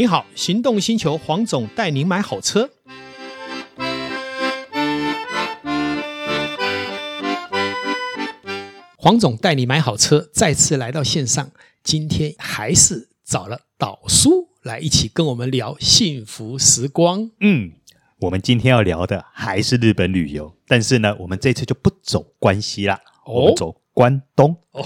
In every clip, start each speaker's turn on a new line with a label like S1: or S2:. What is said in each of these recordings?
S1: 你好，行动星球黄总带您买好车。黄总带你买好车，再次来到线上，今天还是找了导叔来一起跟我们聊幸福时光。
S2: 嗯，我们今天要聊的还是日本旅游，但是呢，我们这次就不走关西啦，哦、我们走关东。哦，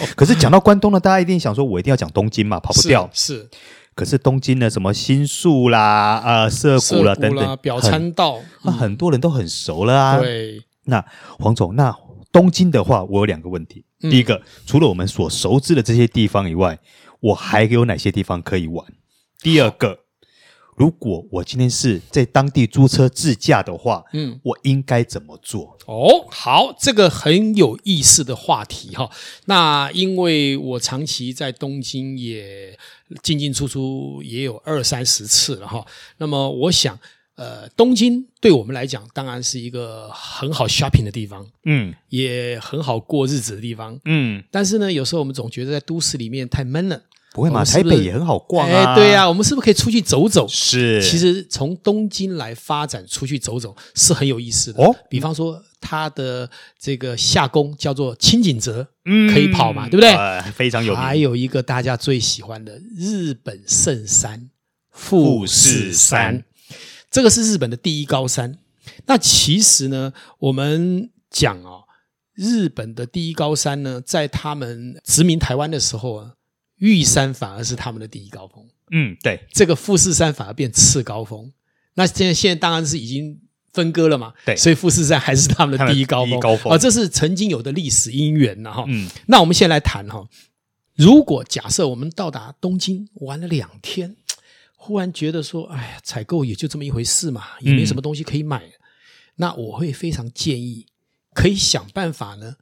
S2: 可是讲到关东呢，大家一定想说，我一定要讲东京嘛，跑不掉。
S1: 是，是
S2: 可是东京呢，什么新宿啦、呃涩谷啦等等，
S1: 表参道，
S2: 那很多人都很熟了啊。
S1: 对，
S2: 那黄总那。东京的话，我有两个问题。第一个，除了我们所熟知的这些地方以外，我还有哪些地方可以玩？第二个，如果我今天是在当地租车自驾的话，嗯，我应该怎么做？
S1: 哦，好，这个很有意思的话题哈。那因为我长期在东京也进进出出也有二三十次了哈。那么我想。呃，东京对我们来讲当然是一个很好 shopping 的地方，嗯，也很好过日子的地方，嗯。但是呢，有时候我们总觉得在都市里面太闷了。
S2: 不会嘛？台北也很好逛啊。
S1: 哎，对呀，我们是不是可以出去走走？
S2: 是。
S1: 其实从东京来发展出去走走是很有意思的。哦，比方说它的这个下宫叫做轻井泽，嗯，可以跑嘛，对不对？
S2: 呃，非常有名。
S1: 还有一个大家最喜欢的日本圣山富士山。这个是日本的第一高山。那其实呢，我们讲哦，日本的第一高山呢，在他们殖民台湾的时候啊，玉山反而是他们的第一高峰。
S2: 嗯，对，
S1: 这个富士山反而变次高峰。那现在现在当然是已经分割了嘛。对，所以富士山还是他们的第一高峰。高峰啊，这是曾经有的历史因缘呐哈。嗯，那我们先来谈哈，如果假设我们到达东京玩了两天。忽然觉得说，哎呀，采购也就这么一回事嘛，也没什么东西可以买。嗯、那我会非常建议，可以想办法呢，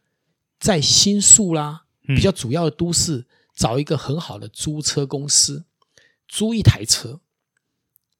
S1: 在新宿啦，比较主要的都市，嗯、找一个很好的租车公司，租一台车。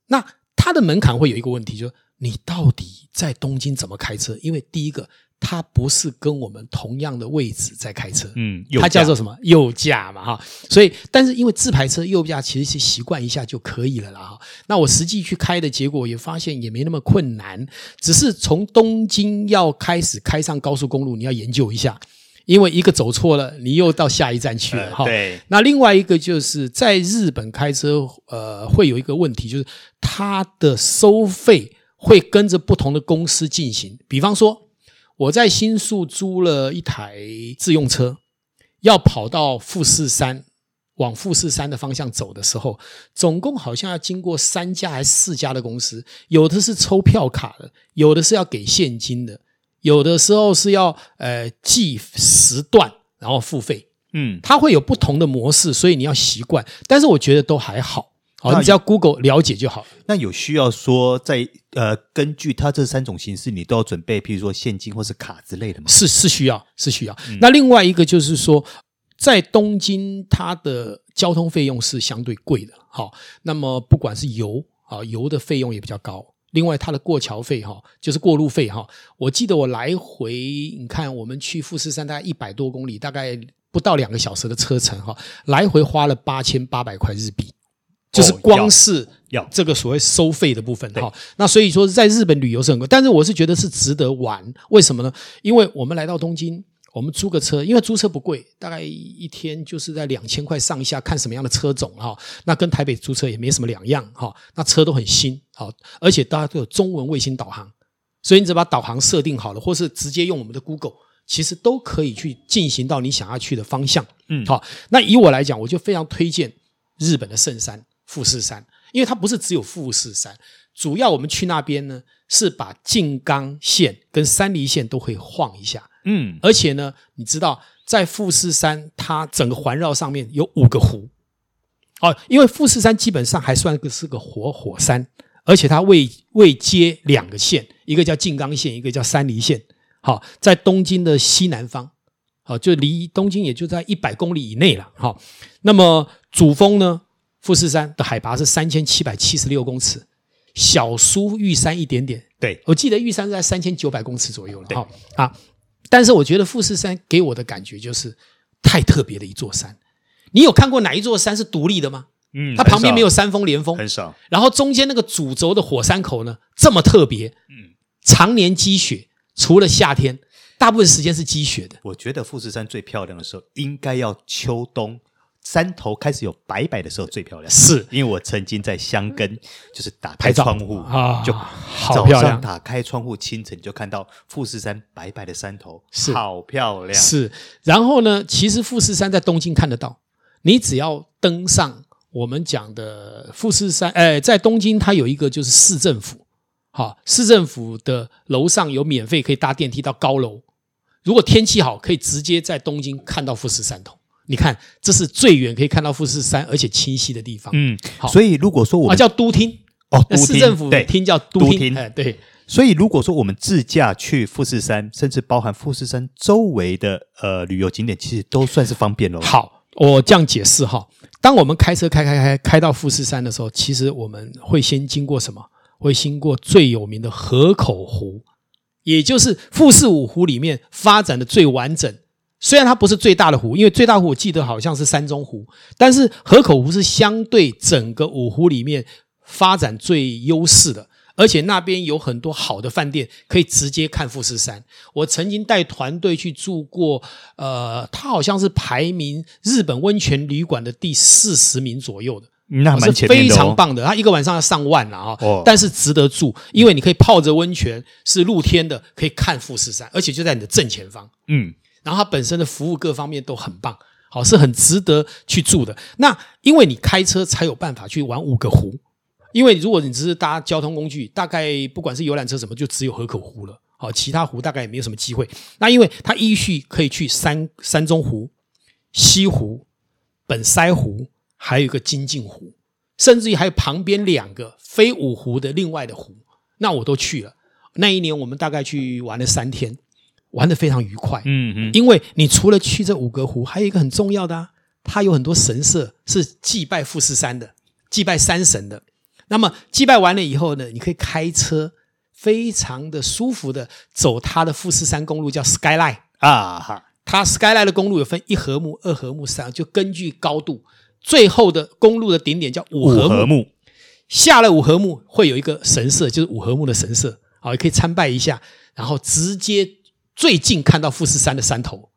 S1: 那它的门槛会有一个问题，就是你到底在东京怎么开车？因为第一个。它不是跟我们同样的位置在开车，嗯，它叫做什么右驾嘛，哈，所以，但是因为自排车右驾其实是习惯一下就可以了啦，哈。那我实际去开的结果也发现也没那么困难，只是从东京要开始开上高速公路，你要研究一下，因为一个走错了，你又到下一站去了，哈、呃。对。那另外一个就是在日本开车，呃，会有一个问题，就是它的收费会跟着不同的公司进行，比方说。我在新宿租了一台自用车，要跑到富士山，往富士山的方向走的时候，总共好像要经过三家还是四家的公司，有的是抽票卡的，有的是要给现金的，有的时候是要呃计时段然后付费，嗯，它会有不同的模式，所以你要习惯，但是我觉得都还好。好，你只要 Google 了解就好。
S2: 那有需要说在呃，根据它这三种形式，你都要准备，譬如说现金或是卡之类的吗？
S1: 是是需要，是需要。嗯、那另外一个就是说，在东京，它的交通费用是相对贵的。好，那么不管是油啊，油的费用也比较高。另外，它的过桥费哈，就是过路费哈。我记得我来回，你看我们去富士山大概一百多公里，大概不到两个小时的车程哈，来回花了八千八百块日币。就是光是要这个所谓收费的部分哈，那所以说在日本旅游是很贵，但是我是觉得是值得玩。为什么呢？因为我们来到东京，我们租个车，因为租车不贵，大概一天就是在两千块上下，看什么样的车种哈。那跟台北租车也没什么两样哈。那车都很新，好，而且大家都有中文卫星导航，所以你只把导航设定好了，或是直接用我们的 Google，其实都可以去进行到你想要去的方向。嗯，好，那以我来讲，我就非常推荐日本的圣山。富士山，因为它不是只有富士山，主要我们去那边呢，是把静冈县跟山梨县都可以晃一下，嗯，而且呢，你知道在富士山，它整个环绕上面有五个湖，哦，因为富士山基本上还算个是个活火山，而且它位位接两个县，一个叫静冈县，一个叫山梨县，好，在东京的西南方，好，就离东京也就在一百公里以内了，好，那么主峰呢？富士山的海拔是三千七百七十六公尺，小苏玉山一点点。对，我记得玉山是在三千九百公尺左右了。好啊，但是我觉得富士山给我的感觉就是太特别的一座山。你有看过哪一座山是独立的吗？
S2: 嗯，
S1: 它旁边没有山峰连峰，
S2: 很少。
S1: 然后中间那个主轴的火山口呢，这么特别，嗯，常年积雪，除了夏天，大部分时间是积雪的。
S2: 我觉得富士山最漂亮的时候，应该要秋冬。山头开始有白白的时候最漂亮，
S1: 是。
S2: 因为我曾经在箱根，就是打开窗户
S1: 啊，
S2: 就
S1: 好漂亮。
S2: 打开窗户，清晨就看到富士山白白的山头，
S1: 是。
S2: 好漂亮。
S1: 是，然后呢，其实富士山在东京看得到，你只要登上我们讲的富士山，哎，在东京它有一个就是市政府，好，市政府的楼上有免费可以搭电梯到高楼，如果天气好，可以直接在东京看到富士山头。你看，这是最远可以看到富士山，而且清晰的地方。
S2: 嗯，好。所以如果说我们
S1: 啊叫都厅
S2: 哦，
S1: 市政府厅叫都厅。哎，对。
S2: 所以如果说我们自驾去富士山，甚至包含富士山周围的呃旅游景点，其实都算是方便喽。
S1: 好，我这样解释哈。当我们开车开开开开到富士山的时候，其实我们会先经过什么？会经过最有名的河口湖，也就是富士五湖里面发展的最完整。虽然它不是最大的湖，因为最大湖我记得好像是山中湖，但是河口湖是相对整个五湖里面发展最优势的，而且那边有很多好的饭店，可以直接看富士山。我曾经带团队去住过，呃，它好像是排名日本温泉旅馆的第四十名左右的，
S2: 那蛮前
S1: 非常棒的。它一个晚上要上万了啊，哦，但是值得住，因为你可以泡着温泉，是露天的，可以看富士山，而且就在你的正前方，嗯。然后它本身的服务各方面都很棒，好，是很值得去住的。那因为你开车才有办法去玩五个湖，因为如果你只是搭交通工具，大概不管是游览车什么，就只有河口湖了，好，其他湖大概也没有什么机会。那因为它依序可以去山山中湖、西湖、本腮湖，还有一个金镜湖，甚至于还有旁边两个非五湖的另外的湖，那我都去了。那一年我们大概去玩了三天。玩的非常愉快，嗯嗯，因为你除了去这五个湖，还有一个很重要的啊，它有很多神社是祭拜富士山的，祭拜山神的。那么祭拜完了以后呢，你可以开车，非常的舒服的走它的富士山公路，叫 Skyline 啊哈。它 Skyline 的公路有分一合目、二合目、三，就根据高度，最后的公路的顶点叫五合目。下了五合目会有一个神社，就是五合目的神社，好，也可以参拜一下，然后直接。最近看到富士山的山头，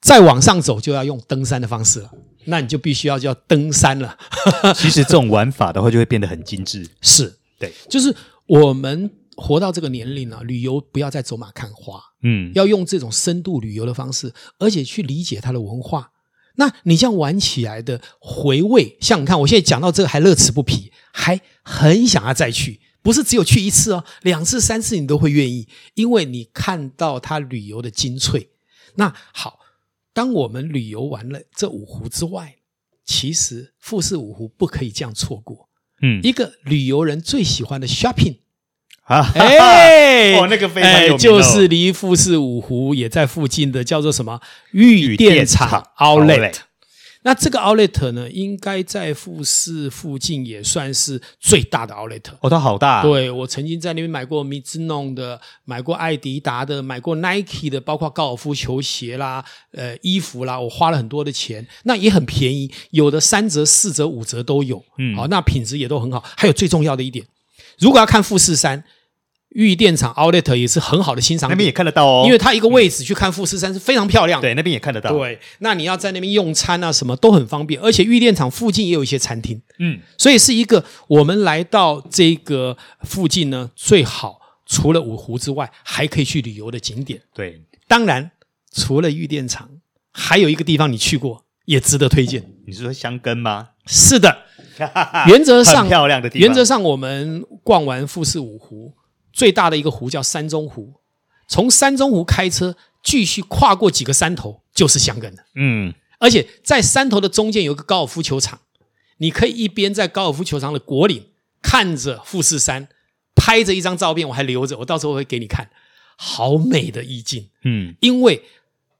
S1: 再往上走就要用登山的方式了。那你就必须要叫登山了。
S2: 其实这种玩法的话，就会变得很精致。
S1: 是对，就是我们活到这个年龄了，旅游不要再走马看花，嗯，要用这种深度旅游的方式，而且去理解它的文化。那你这样玩起来的回味，像你看，我现在讲到这个还乐此不疲，还很想要再去。不是只有去一次哦，两次、三次你都会愿意，因为你看到它旅游的精粹。那好，当我们旅游完了这五湖之外，其实富士五湖不可以这样错过。嗯，一个旅游人最喜欢的 shopping 啊，哎，
S2: 哦，那个非常有名，哦，
S1: 就是离富士五湖也在附近的，叫做什么玉电厂 Outlet。那这个 outlet 呢，应该在富士附近也算是最大的 outlet。
S2: 哦，它好大啊。
S1: 对，我曾经在那边买过 Mizuno 的，买过艾迪达的，买过 Nike 的，包括高尔夫球鞋啦，呃，衣服啦，我花了很多的钱，那也很便宜，有的三折、四折、五折都有。嗯，好，那品质也都很好。还有最重要的一点，如果要看富士山。玉电厂 Outlet 也是很好的欣赏，
S2: 那边也看得到哦。
S1: 因为它一个位置去看富士山是非常漂亮的。
S2: 对，那边也看得到。
S1: 对，那你要在那边用餐啊，什么都很方便。而且玉电厂附近也有一些餐厅，嗯，所以是一个我们来到这个附近呢，最好除了五湖之外，还可以去旅游的景点。
S2: 对，
S1: 当然除了玉电厂，还有一个地方你去过也值得推荐。
S2: 你是说香根吗？
S1: 是的，原则上
S2: 漂亮的地方。
S1: 原则上我们逛完富士五湖。最大的一个湖叫山中湖，从山中湖开车继续跨过几个山头就是香根了。嗯，而且在山头的中间有个高尔夫球场，你可以一边在高尔夫球场的果岭看着富士山，拍着一张照片，我还留着，我到时候会给你看，好美的意境。嗯，因为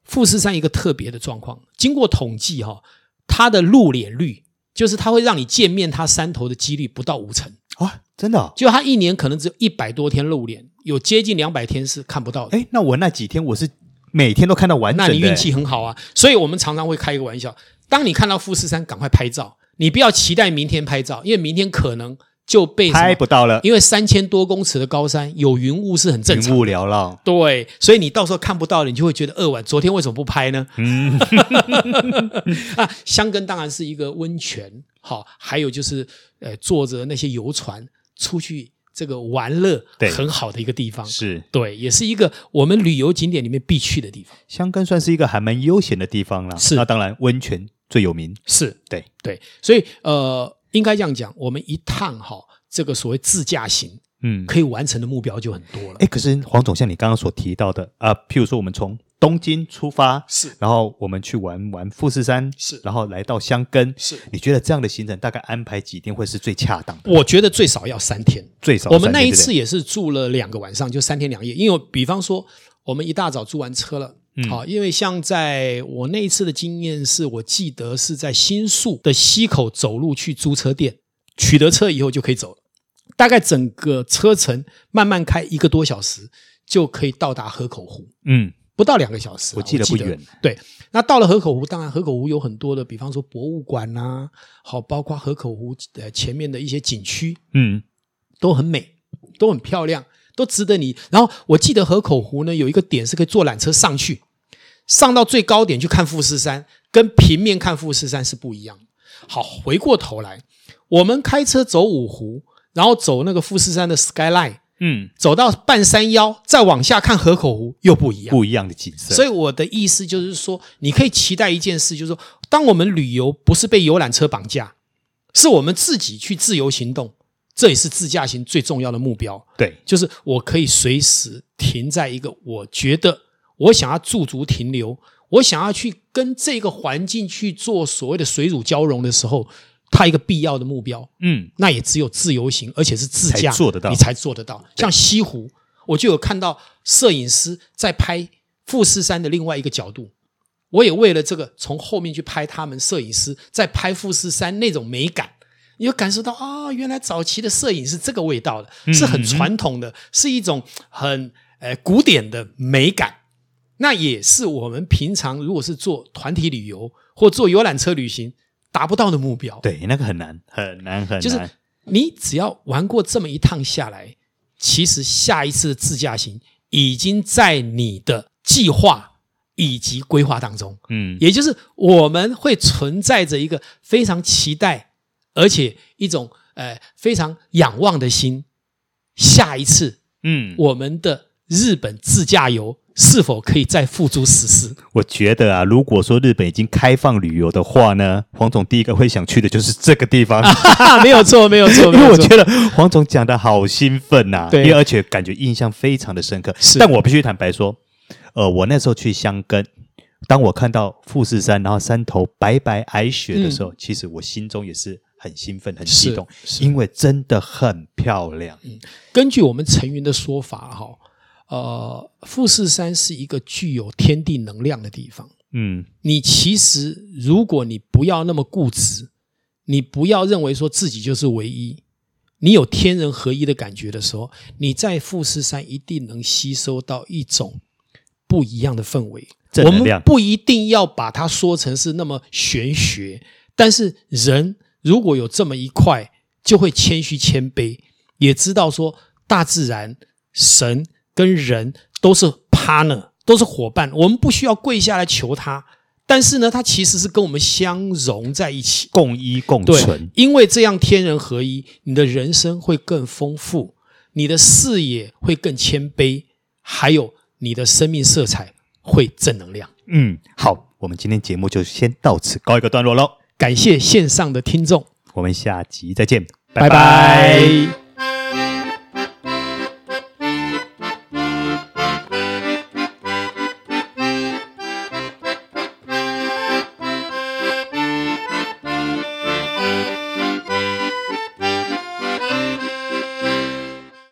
S1: 富士山一个特别的状况，经过统计哈，它的露脸率就是它会让你见面它山头的几率不到五成。
S2: 啊，真的、哦？
S1: 就他一年可能只有一百多天露脸，有接近两百天是看不到的。
S2: 哎，那我那几天我是每天都看到完整的。
S1: 那你运气很好啊！所以我们常常会开一个玩笑：当你看到富士山，赶快拍照；你不要期待明天拍照，因为明天可能就被
S2: 拍不到了。
S1: 因为三千多公尺的高山有云雾是很正常，
S2: 云雾缭绕。
S1: 对，所以你到时候看不到了，你就会觉得扼腕。昨天为什么不拍呢？嗯，啊，箱根当然是一个温泉，好，还有就是呃，坐着那些游船出去。这个玩乐很好的一个地方，
S2: 是
S1: 对，也是一个我们旅游景点里面必去的地方。
S2: 香根算是一个还蛮悠闲的地方了，
S1: 是。
S2: 那当然，温泉最有名，
S1: 是
S2: 对
S1: 对。所以呃，应该这样讲，我们一趟哈，这个所谓自驾行，嗯，可以完成的目标就很多了。
S2: 哎，可是黄总，像你刚刚所提到的啊，譬如说我们从东京出发
S1: 是，
S2: 然后我们去玩玩富士山
S1: 是，
S2: 然后来到箱根
S1: 是。
S2: 你觉得这样的行程大概安排几天会是最恰当的？
S1: 我觉得最少要三天，
S2: 最少。
S1: 我们那一次也是住了两个晚上，就三天两夜。因为比方说，我们一大早租完车了，嗯，好，因为像在我那一次的经验是，我记得是在新宿的西口走路去租车店，取得车以后就可以走了，大概整个车程慢慢开一个多小时就可以到达河口湖，嗯。不到两个小时，
S2: 我记得不远。
S1: 对，那到了河口湖，当然河口湖有很多的，比方说博物馆呐、啊，好，包括河口湖呃前面的一些景区，嗯，都很美，都很漂亮，都值得你。然后我记得河口湖呢有一个点是可以坐缆车上去，上到最高点去看富士山，跟平面看富士山是不一样。好，回过头来，我们开车走五湖，然后走那个富士山的 skyline。嗯，走到半山腰，再往下看河口湖又不一样，
S2: 不一样的景色。
S1: 所以我的意思就是说，你可以期待一件事，就是说，当我们旅游不是被游览车绑架，是我们自己去自由行动，这也是自驾行最重要的目标。
S2: 对，
S1: 就是我可以随时停在一个我觉得我想要驻足停留，我想要去跟这个环境去做所谓的水乳交融的时候。它一个必要的目标，嗯，那也只有自由行，而且是自驾
S2: 做得到，
S1: 你才做得到。像西湖，我就有看到摄影师在拍富士山的另外一个角度，我也为了这个从后面去拍他们摄影师在拍富士山那种美感，你就感受到啊、哦，原来早期的摄影是这个味道的，是很传统的，是一种很呃古典的美感。那也是我们平常如果是做团体旅游或做游览车旅行。达不到的目标，
S2: 对，那个很难，很难，很难。
S1: 就是你只要玩过这么一趟下来，其实下一次的自驾行已经在你的计划以及规划当中。嗯，也就是我们会存在着一个非常期待，而且一种呃非常仰望的心。下一次，嗯，我们的日本自驾游。是否可以再付诸实施？
S2: 我觉得啊，如果说日本已经开放旅游的话呢，黄总第一个会想去的就是这个地方。
S1: 没有错，没有错，
S2: 因为我觉得黄总讲的好兴奋呐、啊，对，而且感觉印象非常的深刻。是，但我必须坦白说，呃，我那时候去箱根，当我看到富士山，然后山头白白皑雪的时候，嗯、其实我心中也是很兴奋、很激动，因为真的很漂亮。
S1: 嗯，根据我们成云的说法，哈。呃，富士山是一个具有天地能量的地方。嗯，你其实如果你不要那么固执，你不要认为说自己就是唯一，你有天人合一的感觉的时候，你在富士山一定能吸收到一种不一样的氛围。我们不一定要把它说成是那么玄学，但是人如果有这么一块，就会谦虚谦卑，也知道说大自然神。跟人都是 partner，都是伙伴，我们不需要跪下来求他，但是呢，他其实是跟我们相融在一起，
S2: 共依共存。
S1: 因为这样天人合一，你的人生会更丰富，你的视野会更谦卑，还有你的生命色彩会正能量。
S2: 嗯，好，我们今天节目就先到此告一个段落喽。
S1: 感谢线上的听众，
S2: 我们下集再见，
S1: 拜拜。拜拜。